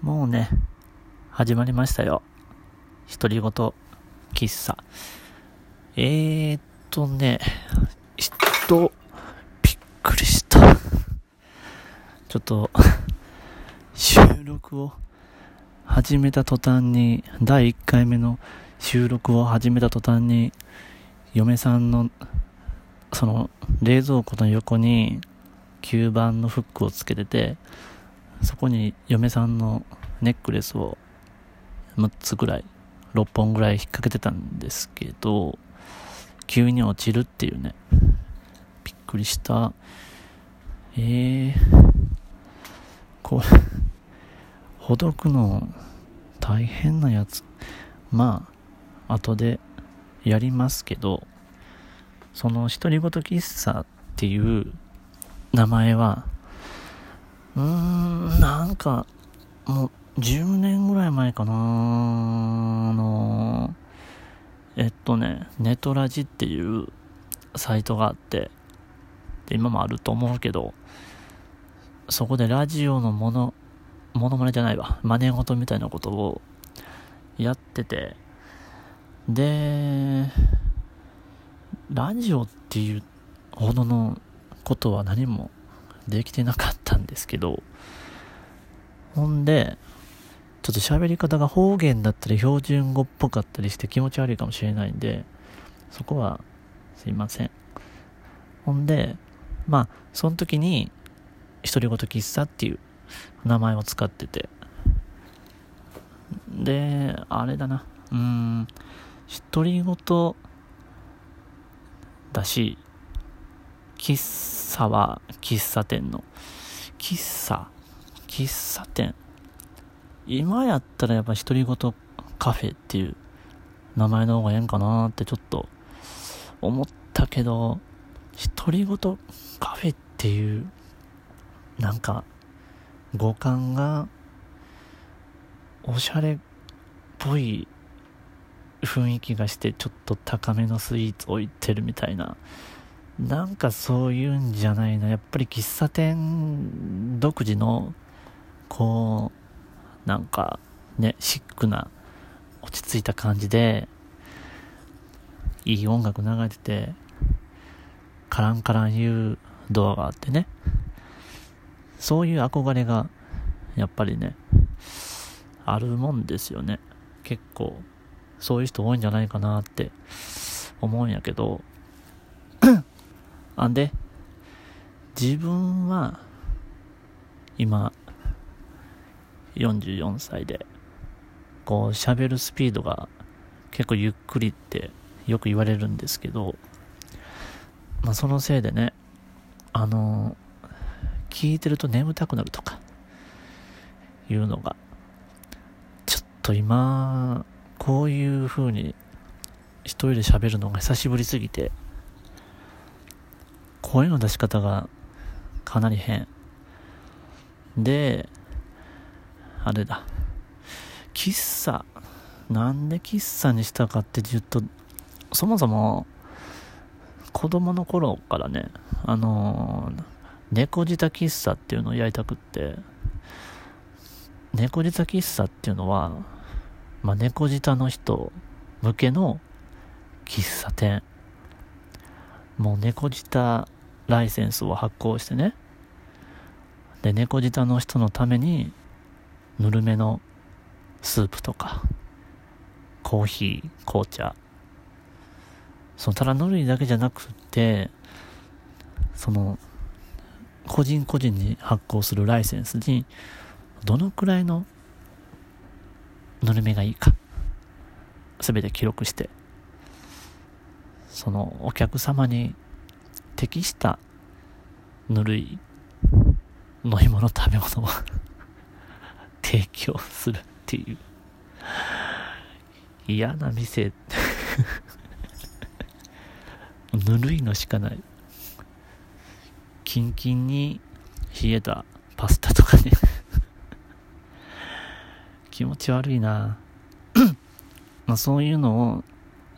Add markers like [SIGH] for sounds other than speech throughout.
もうね、始まりましたよ。独り言喫茶。えーっとね、人、びっくりした。ちょっと、収録を始めた途端に、第1回目の収録を始めた途端に、嫁さんの、その、冷蔵庫の横に、吸盤のフックをつけてて、そこに嫁さんのネックレスを6つぐらい、6本ぐらい引っ掛けてたんですけど、急に落ちるっていうね。びっくりした。えー、これ、ほどくの大変なやつ。まあ、後でやりますけど、その独り言喫茶っていう名前は、うーん、なんか、もう、10年ぐらい前かなあの、えっとね、ネトラジっていうサイトがあって、で今もあると思うけど、そこでラジオのもの、ものまねじゃないわ、真似事みたいなことをやってて、で、ラジオっていうほどのことは何もできてなかったですけど、ほんで、ちょっと喋り方が方言だったり標準語っぽかったりして気持ち悪いかもしれないんで、そこはすいません。ほんで、まあ、その時に、独り言喫茶っていう名前を使ってて、で、あれだな、うん、独り言だし、喫茶は喫茶店の、喫茶、喫茶店。今やったらやっぱ独り言カフェっていう名前の方がええんかなってちょっと思ったけど、独り言カフェっていう、なんか、五感が、おしゃれっぽい雰囲気がして、ちょっと高めのスイーツ置いてるみたいな。なんかそういうんじゃないな。やっぱり喫茶店独自の、こう、なんかね、シックな、落ち着いた感じで、いい音楽流れてて、カランカラン言うドアがあってね。そういう憧れが、やっぱりね、あるもんですよね。結構、そういう人多いんじゃないかなって思うんやけど、あんで、自分は、今、44歳で、こう、喋るスピードが結構ゆっくりってよく言われるんですけど、まあ、そのせいでね、あの、聞いてると眠たくなるとか、いうのが、ちょっと今、こういう風に一人で喋るのが久しぶりすぎて、声の出し方がかなり変。で、あれだ。喫茶。なんで喫茶にしたかって言うと、そもそも、子供の頃からね、あのー、猫舌喫茶っていうのをやりたくって、猫舌喫茶っていうのは、まあ、猫舌の人向けの喫茶店。もう猫舌ライセンスを発行してね。で、猫舌の人のために、ぬるめのスープとか、コーヒー、紅茶。そのただぬるいだけじゃなくて、その、個人個人に発行するライセンスに、どのくらいのぬるめがいいか、すべて記録して、そのお客様に適したぬるい飲み物食べ物を提供するっていう。嫌な店。[LAUGHS] ぬるいのしかない。キンキンに冷えたパスタとかね。[LAUGHS] 気持ち悪いな。[CLEARS THROAT] まあそういうのを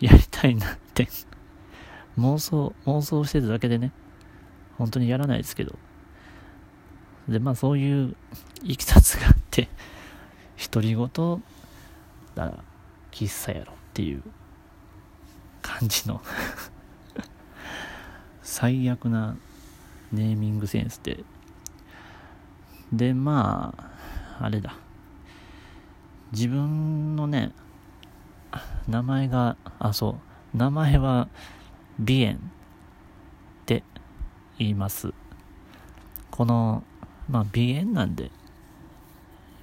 やりたいなって。妄想、妄想してるだけでね、本当にやらないですけど。で、まあそういういきさつがあって、独り言なら喫茶やろっていう感じの [LAUGHS] 最悪なネーミングセンスで。でまああれだ。自分のね名前があそう。名前は鼻炎って言います。このまあ鼻炎なんで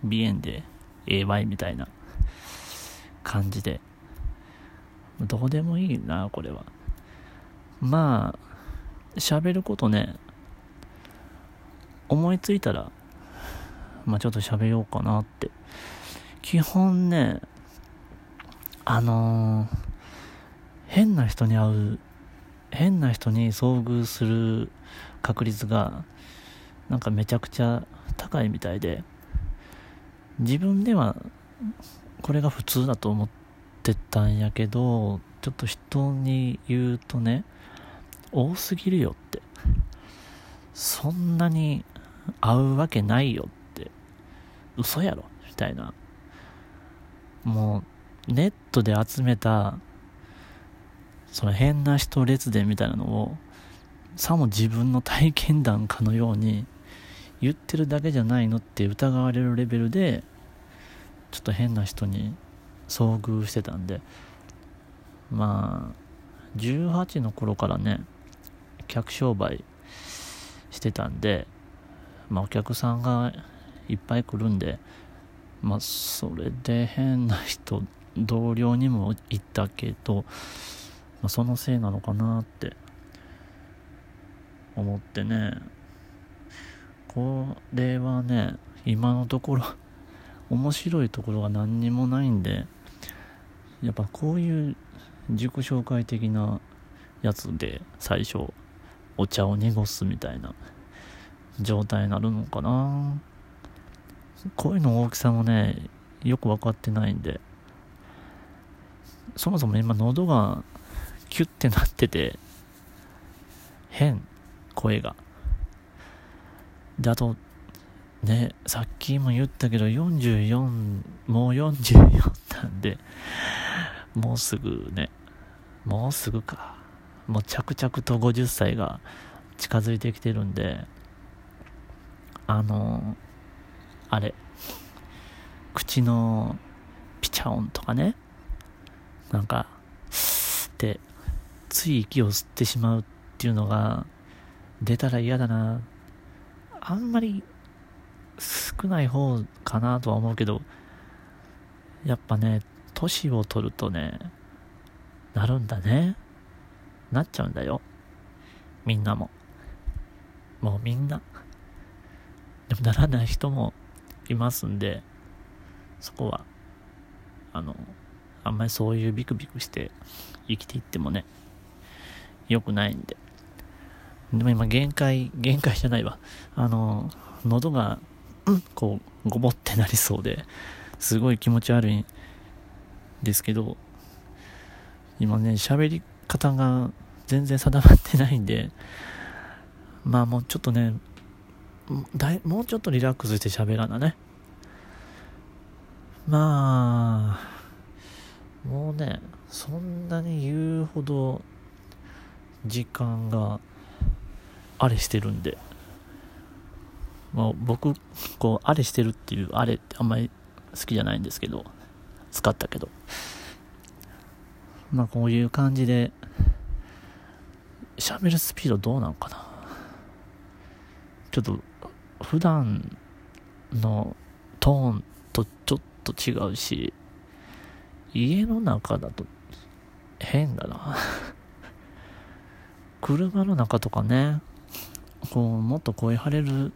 鼻炎で AY みたいな感じで。どうでもいいなこれは。まあ喋ることね。思いついたらまあちょっと喋ろうかなって。基本ねあのー、変な人に会う変な人に遭遇する確率がなんかめちゃくちゃ高いみたいで自分ではこれが普通だと思ってたんやけどちょっと人に言うとね多すぎるよって。そんなに会うわけないよって。嘘やろみたいな。もうネットで集めたその変な人列伝みたいなのをさも自分の体験談かのように言ってるだけじゃないのって疑われるレベルでちょっと変な人に遭遇してたんでまあ18の頃からね客商売してたんでまあお客さんがいっぱい来るんでまあそれで変な人同僚にもいたけど、まあ、そのせいなのかなって思ってね。これはね今のところ [LAUGHS] 面白いところが何にもないんでやっぱこういう自己紹介的なやつで最初お茶を濁すみたいな状態になるのかな。声の大きさもねよく分かってないんで。そもそも今喉がキュッてなってて変声が。であとねさっきも言ったけど44もう44なんでもうすぐねもうすぐか。もう着々と50歳が近づいてきてるんであのあれ口のピチャ音とかね。なんかつい息を吸ってしまうっていうのが出たら嫌だな。あんまり少ない方かなとは思うけどやっぱね年を取るとねなるんだね。なっちゃうんだよ。みんなも。もうみんな。でもならない人もいますんでそこはあのあんまりそういうビクビクして生きていってもね良くないんで。でも今限界限界じゃないわ。あの喉がうんこうごぼってなりそうですごい気持ち悪いんですけど今ね喋り方が全然定まってないんでまあもうちょっとねだいもうちょっとリラックスして喋らなね。まあもうねそんなに言うほど時間があれしてるんで。まあ、僕こうあれしてるっていうあれってあんまり好きじゃないんですけど。使ったけど。まあこういう感じで喋るスピードどうなのかな。ちょっと普段のトーンとちょっと違うし家の中だと変だな。車の中とかねこうもっと声張れる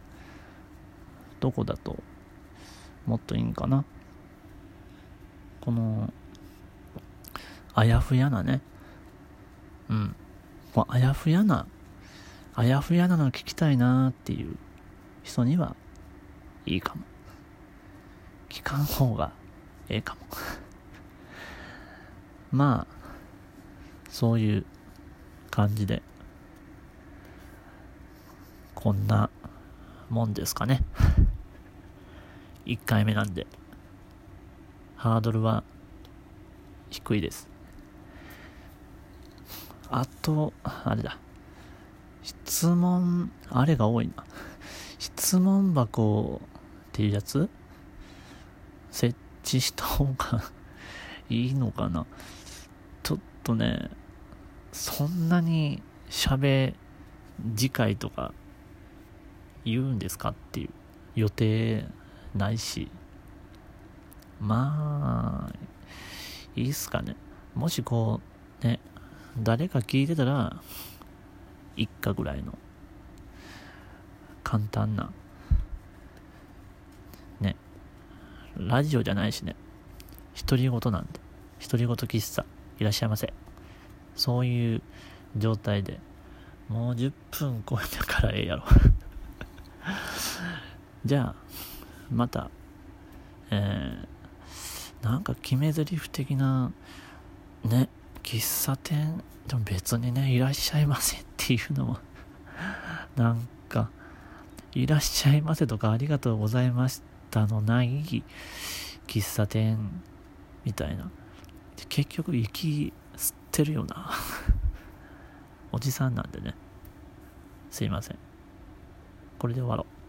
どこだともっといいんかな。このあやふやなね。うん。こあやふやなあやふやなの聞きたいなっていう人にはいいかも。聞かん方がええかも。[LAUGHS] まあそういう感じで。こんなもんですかね [LAUGHS] 1回目なんでハードルは低いです。あと、あれだ。質問、あれが多いな。質問箱っていうやつ？設置した方がいいのかな？ちょっとね、そんなに喋、次回とか言うんですかっていう予定ないし、まあ、いいっすかね。もしこう、ね、誰か聞いてたら、一家ぐらいの、簡単な、ね、ラジオじゃないしね、独り言なんで、独り言喫茶、いらっしゃいませ。そういう状態で、もう10分超えたからええやろ。じゃあ、また、えー、なんか決め台詞的な、ね、喫茶店、でも別にね、いらっしゃいませっていうのも [LAUGHS] なんか、いらっしゃいませとかありがとうございましたのない喫茶店みたいな。結局、息吸ってるよな [LAUGHS] おじさんなんでね。すいません。これで終わろう。